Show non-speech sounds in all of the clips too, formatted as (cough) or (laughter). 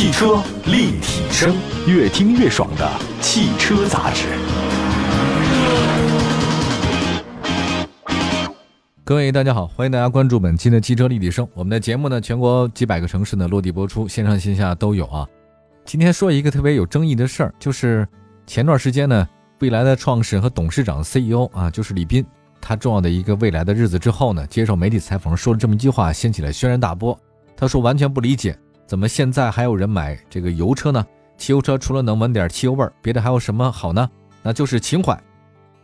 汽车立体声，越听越爽的汽车杂志。各位大家好，欢迎大家关注本期的汽车立体声。我们的节目呢，全国几百个城市呢落地播出，线上线下都有啊。今天说一个特别有争议的事儿，就是前段时间呢，蔚来的创始人和董事长 CEO 啊，就是李斌，他重要的一个未来的日子之后呢，接受媒体采访说了这么一句话，掀起了轩然大波。他说完全不理解，怎么现在还有人买这个油车呢？汽油车除了能闻点汽油味儿，别的还有什么好呢？那就是情怀。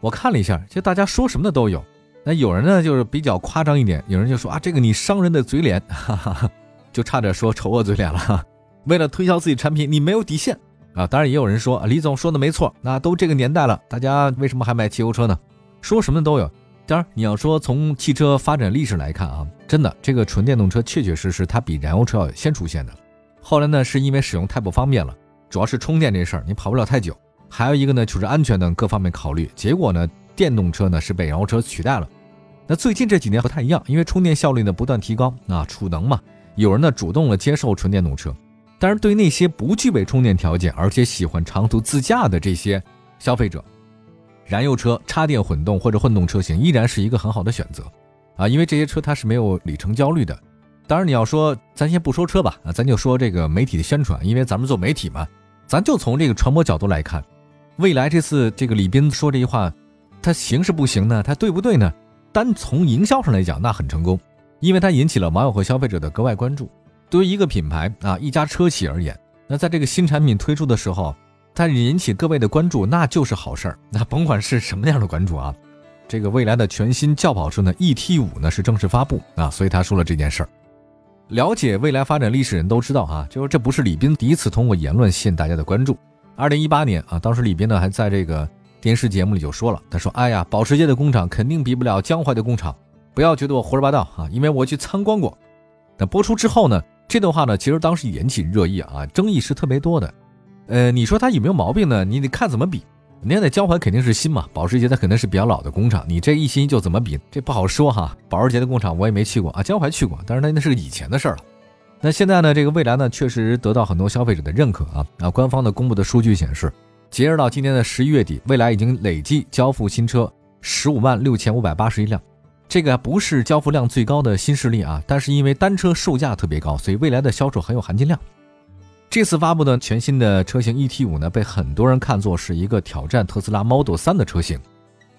我看了一下，其实大家说什么的都有。那有人呢，就是比较夸张一点，有人就说啊，这个你伤人的嘴脸，(laughs) 哈哈哈，就差点说丑恶嘴脸了。为了推销自己产品，你没有底线啊！当然也有人说，李总说的没错，那都这个年代了，大家为什么还买汽油车呢？说什么的都有。当然你要说从汽车发展历史来看啊，真的这个纯电动车确确实实它比燃油车要先出现的。后来呢，是因为使用太不方便了，主要是充电这事儿你跑不了太久，还有一个呢就是安全等各方面考虑，结果呢电动车呢是被燃油车取代了。那最近这几年不太一样，因为充电效率呢不断提高啊，储能嘛，有人呢主动了接受纯电动车。但是对于那些不具备充电条件，而且喜欢长途自驾的这些消费者，燃油车、插电混动或者混动车型依然是一个很好的选择啊，因为这些车它是没有里程焦虑的。当然你要说咱先不说车吧，啊，咱就说这个媒体的宣传，因为咱们做媒体嘛，咱就从这个传播角度来看，未来这次这个李斌说这句话，他行是不行呢？他对不对呢？单从营销上来讲，那很成功，因为它引起了网友和消费者的格外关注。对于一个品牌啊，一家车企而言，那在这个新产品推出的时候，但引起各位的关注，那就是好事儿。那甭管是什么样的关注啊，这个未来的全新轿跑车呢，ET 五呢是正式发布啊，所以他说了这件事儿。了解未来发展历史人都知道啊，就是这不是李斌第一次通过言论吸引大家的关注。二零一八年啊，当时李斌呢还在这个。电视节目里就说了，他说：“哎呀，保时捷的工厂肯定比不了江淮的工厂，不要觉得我胡说八道啊，因为我去参观过。”那播出之后呢，这段话呢，其实当时引起热议啊，争议是特别多的。呃，你说它有没有毛病呢？你得看怎么比。你看，那江淮肯定是新嘛，保时捷它肯定是比较老的工厂，你这一新就怎么比，这不好说哈。保时捷的工厂我也没去过啊，江淮去过，但是那那是以前的事儿了。那现在呢，这个蔚来呢，确实得到很多消费者的认可啊。啊，官方的公布的数据显示。截止到今年的十一月底，蔚来已经累计交付新车十五万六千五百八十一辆，这个不是交付量最高的新势力啊，但是因为单车售价特别高，所以未来的销售很有含金量。这次发布的全新的车型 ET 五呢，被很多人看作是一个挑战特斯拉 Model 三的车型。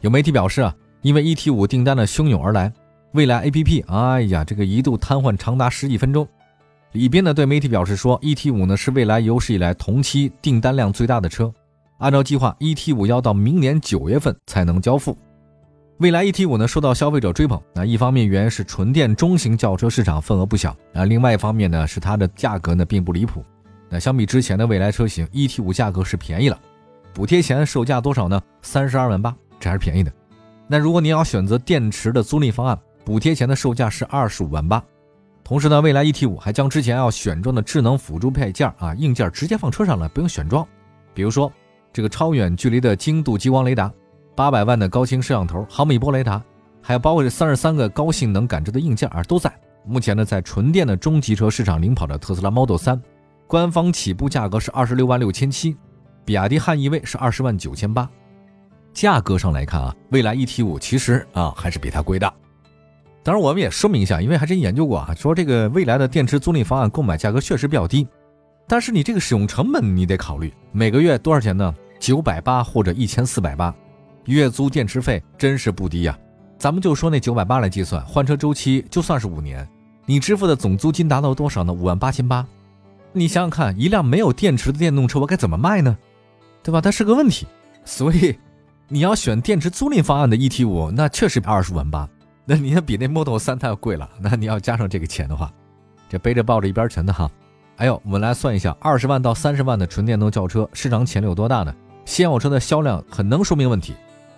有媒体表示啊，因为 ET 五订单的汹涌而来，蔚来 APP 哎呀，这个一度瘫痪长达十几分钟。李斌呢对媒体表示说，ET 五呢是蔚来有史以来同期订单量最大的车。按照计划，ET 五要到明年九月份才能交付。未来 ET 五呢受到消费者追捧，那一方面原因是纯电中型轿车市场份额不小啊，另外一方面呢是它的价格呢并不离谱。那相比之前的未来车型，ET 五价格是便宜了，补贴前售价多少呢？三十二万八，这还是便宜的。那如果你要选择电池的租赁方案，补贴前的售价是二十五万八。同时呢，未来 ET 五还将之前要选装的智能辅助配件啊硬件直接放车上了，不用选装，比如说。这个超远距离的精度激光雷达，八百万的高清摄像头，毫米波雷达，还有包括这三十三个高性能感知的硬件啊，都在。目前呢，在纯电的中级车市场领跑的特斯拉 Model 3，官方起步价格是二十六万六千七，比亚迪汉 EV 是二十万九千八。价格上来看啊，蔚来 ET5 其实啊还是比它贵的。当然，我们也说明一下，因为还真研究过啊，说这个蔚来的电池租赁方案购买价格确实比较低，但是你这个使用成本你得考虑，每个月多少钱呢？九百八或者一千四百八，月租电池费真是不低呀。咱们就说那九百八来计算，换车周期就算是五年，你支付的总租金达到多少呢？五万八千八。你想想看，一辆没有电池的电动车，我该怎么卖呢？对吧？它是个问题。所以，你要选电池租赁方案的 ET 五，那确实二十万八。那你要比那 Model 三它要贵了。那你要加上这个钱的话，这背着抱着一边沉的哈。哎呦，我们来算一下，二十万到三十万的纯电动轿车市场潜力有多大呢？现有车的销量很能说明问题。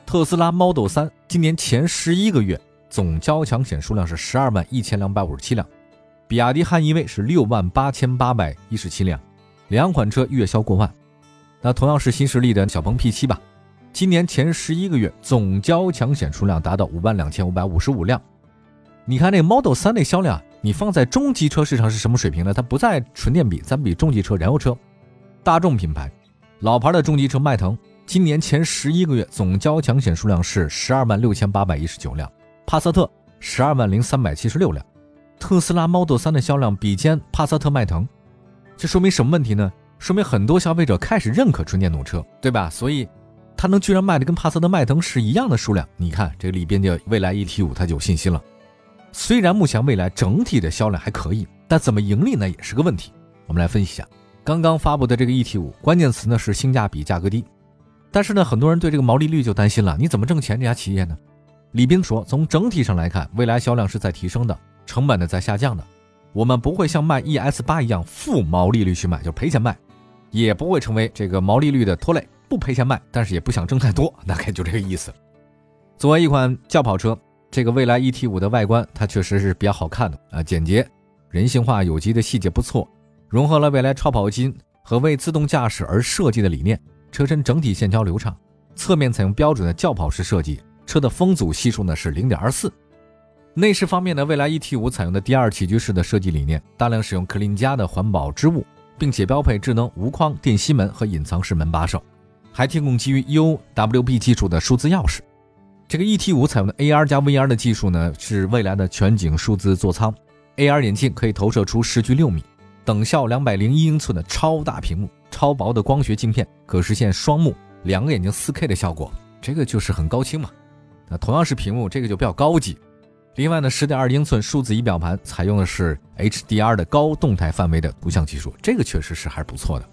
特斯拉 Model 3今年前十一个月总交强险数量是十二万一千两百五十七辆，比亚迪汉 EV 是六万八千八百一十七辆，两款车月销过万。那同样是新势力的小鹏 P7 吧，今年前十一个月总交强险数量达到五万两千五百五十五辆。你看那 Model 3那销量你放在中级车市场是什么水平呢？它不在纯电比，咱比中级车、燃油车。大众品牌，老牌的中级车迈腾，今年前十一个月总交强险数量是十二万六千八百一十九辆，帕萨特十二万零三百七十六辆，特斯拉 Model 3的销量比肩帕萨特、迈腾，这说明什么问题呢？说明很多消费者开始认可纯电动车，对吧？所以，它能居然卖的跟帕萨特、迈腾是一样的数量，你看这里边的蔚来 ET5 它就有信心了。虽然目前蔚来整体的销量还可以，但怎么盈利呢也是个问题。我们来分析一下。刚刚发布的这个 ET 五，关键词呢是性价比、价格低。但是呢，很多人对这个毛利率就担心了，你怎么挣钱？这家企业呢？李斌说，从整体上来看，未来销量是在提升的，成本呢在下降的。我们不会像卖 ES 八一样负毛利率去卖，就赔钱卖，也不会成为这个毛利率的拖累，不赔钱卖，但是也不想挣太多，大概就这个意思。作为一款轿跑车，这个蔚来 ET 五的外观它确实是比较好看的啊，简洁、人性化、有机的细节不错。融合了蔚来超跑金和为自动驾驶而设计的理念，车身整体线条流畅，侧面采用标准的轿跑式设计，车的风阻系数呢是零点二四。内饰方面呢，蔚来 ET 五采用的第二起居室的设计理念，大量使用 clean 家的环保织物，并且标配智能无框电吸门和隐藏式门把手，还提供基于 UWB 技术的数字钥匙。这个 ET 五采用的 AR 加 VR 的技术呢，是未来的全景数字座舱，AR 眼镜可以投射出视距六米。等效两百零一英寸的超大屏幕，超薄的光学镜片，可实现双目两个眼睛四 K 的效果，这个就是很高清嘛。那同样是屏幕，这个就比较高级。另外呢，十点二英寸数字仪表盘采用的是 HDR 的高动态范围的图像技术，这个确实是还是不错的。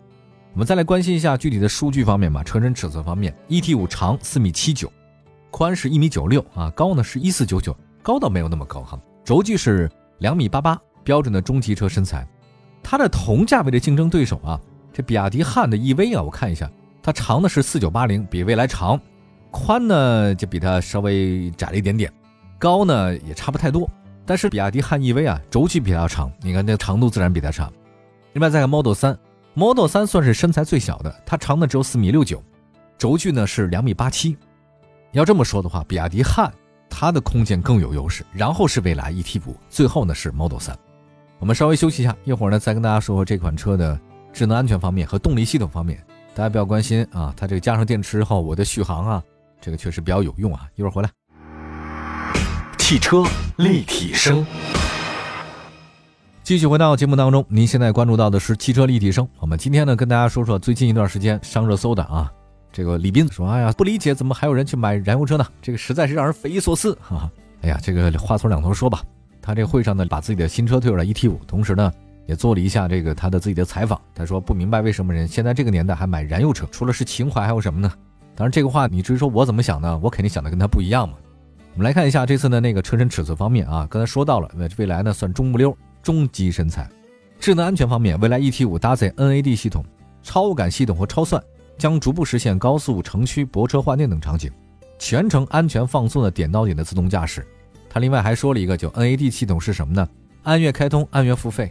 我们再来关心一下具体的数据方面吧。车身尺寸方面，ET 五长四米七九，宽是一米九六啊，高呢是一四九九，高倒没有那么高哈。轴距是两米八八，标准的中级车身材。它的同价位的竞争对手啊，这比亚迪汉的 EV 啊，我看一下，它长的是四九八零，比蔚来长，宽呢就比它稍微窄了一点点，高呢也差不太多。但是比亚迪汉 EV 啊，轴距比它长，你看那长度自然比它长。另外再看 Model 三，Model 三算是身材最小的，它长的只有四米六九，轴距呢是两米八七。要这么说的话，比亚迪汉它的空间更有优势，然后是蔚来 ET 五，最后呢是 Model 三。我们稍微休息一下，一会儿呢再跟大家说说这款车的智能安全方面和动力系统方面，大家不要关心啊，它这个加上电池后我的续航啊，这个确实比较有用啊。一会儿回来，汽车立体声，继续回到节目当中，您现在关注到的是汽车立体声。我们今天呢跟大家说说最近一段时间上热搜的啊，这个李斌说，哎呀，不理解怎么还有人去买燃油车呢？这个实在是让人匪夷所思哈。哎呀，这个话从两头说吧。他这会上呢，把自己的新车推出来 ET 五，同时呢，也做了一下这个他的自己的采访。他说不明白为什么人现在这个年代还买燃油车，除了是情怀还有什么呢？当然这个话你至于说我怎么想呢？我肯定想的跟他不一样嘛。我们来看一下这次的那个车身尺寸方面啊，刚才说到了，未来呢算中不溜，中级身材。智能安全方面，未来 ET 五搭载 NAD 系统、超感系统和超算，将逐步实现高速、城区、泊车、换电等场景，全程安全放松的点到点的自动驾驶。它另外还说了一个，就 NAD 系统是什么呢？按月开通，按月付费。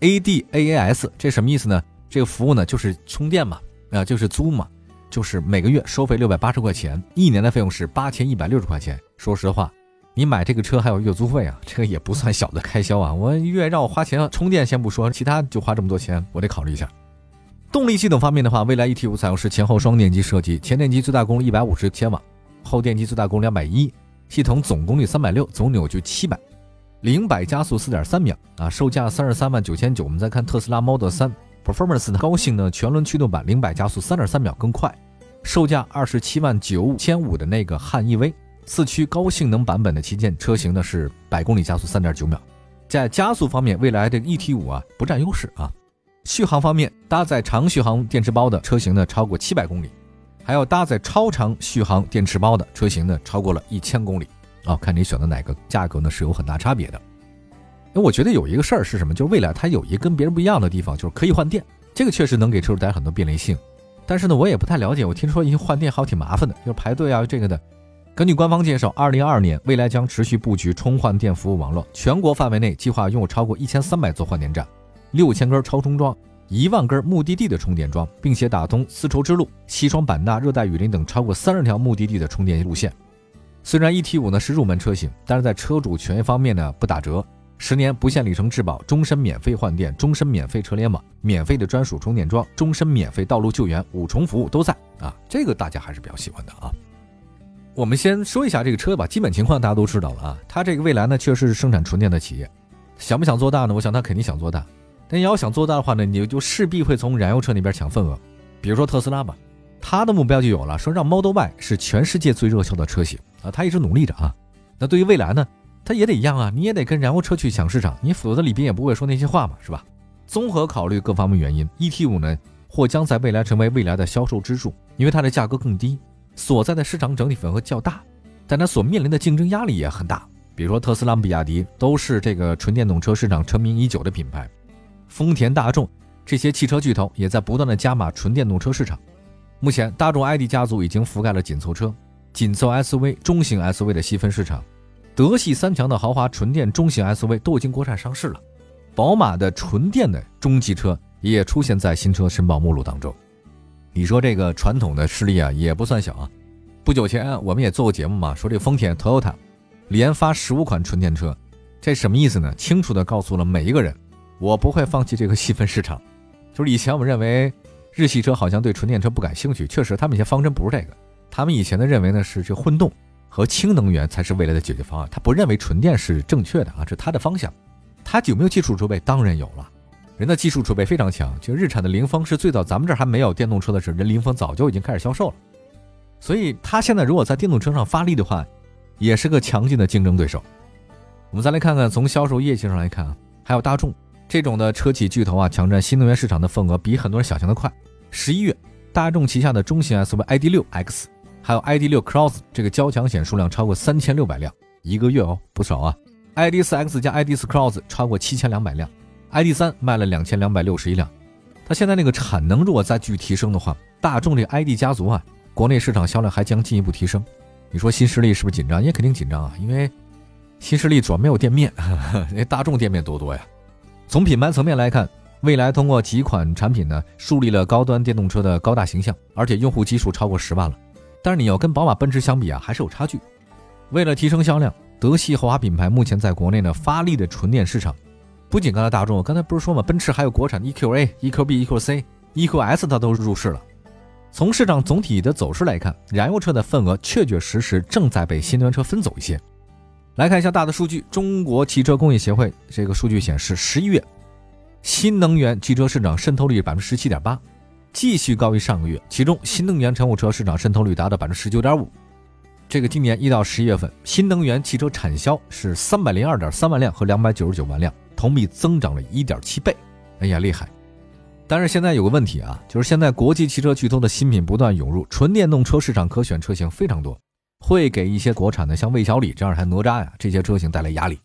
ADAS 这什么意思呢？这个服务呢就是充电嘛，啊就是租嘛，就是每个月收费六百八十块钱，一年的费用是八千一百六十块钱。说实话，你买这个车还有月租费啊，这个也不算小的开销啊。我月让我花钱充电先不说，其他就花这么多钱，我得考虑一下。动力系统方面的话，蔚来 ET 五采用是前后双电机设计，前电机最大功率一百五十千瓦，后电机最大功率两百一。系统总功率三百六，总扭矩七百，零百加速四点三秒啊！售价三十三万九千九。我们再看特斯拉 Model 三 Performance 呢高性能全轮驱动版，零百加速三点三秒更快，售价二十七万九千五的那个汉 EV 四驱高性能版本的旗舰车型呢是百公里加速三点九秒。在加速方面，未来的 ET 五啊不占优势啊。续航方面，搭载长续航电池包的车型呢超过七百公里。还有搭载超长续航电池包的车型呢，超过了一千公里啊！看你选择哪个，价格呢是有很大差别的。那我觉得有一个事儿是什么？就是未来它有一跟别人不一样的地方，就是可以换电，这个确实能给车主带来很多便利性。但是呢，我也不太了解，我听说一换电好挺麻烦的，就是排队啊这个的。根据官方介绍，二零二二年未来将持续布局充换电服务网络，全国范围内计划拥有超过一千三百座换电站，六千根超充桩。一万根目的地的充电桩，并且打通丝绸之路、西双版纳、热带雨林等超过三十条目的地的充电路线。虽然 ET 五呢是入门车型，但是在车主权益方面呢不打折，十年不限里程质保，终身免费换电，终身免费车联网，免费的专属充电桩，终身免费道路救援，五重服务都在啊！这个大家还是比较喜欢的啊。我们先说一下这个车吧，基本情况大家都知道了啊。它这个蔚来呢，确实是生产纯电的企业，想不想做大呢？我想它肯定想做大，但要想做大的话呢，你就势必会从燃油车那边抢份额。比如说特斯拉吧，它的目标就有了，说让 Model Y 是全世界最热销的车型啊，它一直努力着啊。那对于蔚来呢，它也得一样啊，你也得跟燃油车去抢市场，你否则李斌也不会说那些话嘛，是吧？综合考虑各方面原因，ET 五呢或将在未来成为未来的销售支柱，因为它的价格更低，所在的市场整体份额较大，但它所面临的竞争压力也很大。比如说特斯拉、比亚迪都是这个纯电动车市场成名已久的品牌，丰田、大众。这些汽车巨头也在不断的加码纯电动车市场。目前，大众 ID 家族已经覆盖了紧凑车、紧凑 SUV、中型 SUV 的细分市场，德系三强的豪华纯电中型 SUV 都已经国产上市了。宝马的纯电的中级车也出现在新车申报目录当中。你说这个传统的势力啊，也不算小啊。不久前我们也做过节目嘛，说这丰田 Toyota 连发十五款纯电车，这什么意思呢？清楚的告诉了每一个人，我不会放弃这个细分市场。就是以前我们认为日系车好像对纯电车不感兴趣，确实他们以前方针不是这个，他们以前的认为呢是这混动和氢能源才是未来的解决方案，他不认为纯电是正确的啊，这是他的方向。他有没有技术储备？当然有了，人的技术储备非常强。就日产的凌风是最早咱们这儿还没有电动车的时候，人凌风早就已经开始销售了，所以他现在如果在电动车上发力的话，也是个强劲的竞争对手。我们再来看看从销售业绩上来看啊，还有大众。这种的车企巨头啊，抢占新能源市场的份额比很多人想象的快。十一月，大众旗下的中型 SUV ID.6X，还有 ID.6 Cross 这个交强险数量超过三千六百辆一个月哦，不少啊。ID.4X 加 ID.4 Cross 超过七千两百辆，ID.3 卖了两千两百六十一辆。它现在那个产能如果再继续提升的话，大众这 ID 家族啊，国内市场销量还将进一步提升。你说新势力是不是紧张？也肯定紧张啊，因为新势力主要没有店面，(laughs) 那大众店面多多呀。从品牌层面来看，蔚来通过几款产品呢，树立了高端电动车的高大形象，而且用户基数超过十万了。但是你要跟宝马、奔驰相比啊，还是有差距。为了提升销量，德系豪华品牌目前在国内呢发力的纯电市场，不仅刚才大众，我刚才不是说吗？奔驰还有国产的 EQA、EQB、EQC、EQS，它都入市了。从市场总体的走势来看，燃油车的份额确确实实正在被新能源车分走一些。来看一下大的数据，中国汽车工业协会这个数据显示，十一月新能源汽车市场渗透率百分之十七点八，继续高于上个月。其中，新能源乘务车市场渗透率达到百分之十九点五。这个今年一到十一月份，新能源汽车产销是三百零二点三万辆和两百九十九万辆，同比增长了一点七倍。哎呀，厉害！但是现在有个问题啊，就是现在国际汽车巨头的新品不断涌入，纯电动车市场可选车型非常多。会给一些国产的像魏小李这样台哪吒呀这些车型带来压力，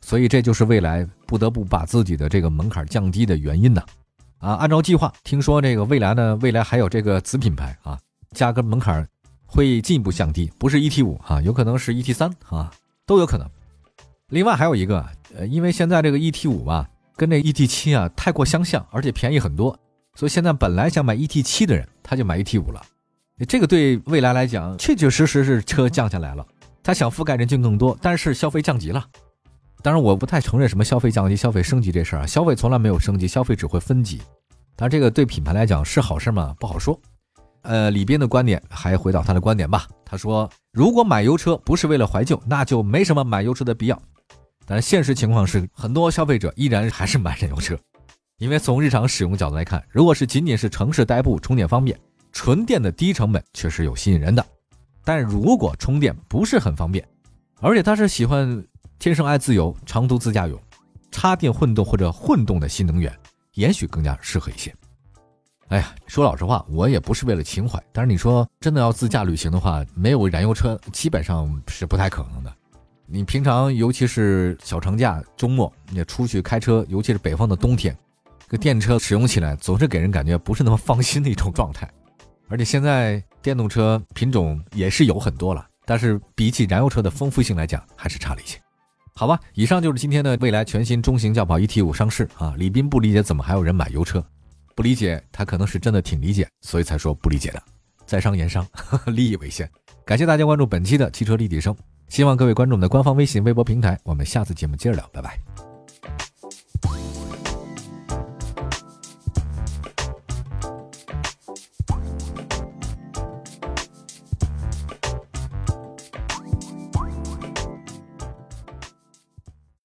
所以这就是未来不得不把自己的这个门槛降低的原因呢。啊，啊按照计划，听说这个未来呢，未来还有这个子品牌啊，价格门槛会进一步降低，不是 ET 五啊，有可能是 ET 三啊，都有可能。另外还有一个，呃，因为现在这个 ET 五吧，跟这 ET 七啊太过相像，而且便宜很多，所以现在本来想买 ET 七的人，他就买 ET 五了。这个对未来来讲，确确实实是车降下来了。他想覆盖人群更多，但是消费降级了。当然，我不太承认什么消费降级、消费升级这事儿啊。消费从来没有升级，消费只会分级。但这个对品牌来讲是好事吗？不好说。呃，李斌的观点还回到他的观点吧。他说，如果买油车不是为了怀旧，那就没什么买油车的必要。但现实情况是，很多消费者依然还是买燃油车，因为从日常使用角度来看，如果是仅仅是城市代步、充电方便。纯电的低成本确实有吸引人的，但如果充电不是很方便，而且他是喜欢天生爱自由、长途自驾游，插电混动或者混动的新能源，也许更加适合一些。哎呀，说老实话，我也不是为了情怀，但是你说真的要自驾旅行的话，没有燃油车基本上是不太可能的。你平常尤其是小长假、周末，你出去开车，尤其是北方的冬天，这电车使用起来总是给人感觉不是那么放心的一种状态。(laughs) 而且现在电动车品种也是有很多了，但是比起燃油车的丰富性来讲，还是差了一些。好吧，以上就是今天的未来全新中型轿跑 ET 五上市啊。李斌不理解怎么还有人买油车，不理解他可能是真的挺理解，所以才说不理解的。在商言商，呵 (laughs) 呵利益为先。感谢大家关注本期的汽车立体声。希望各位关注我们的官方微信、微博平台。我们下次节目接着聊，拜拜。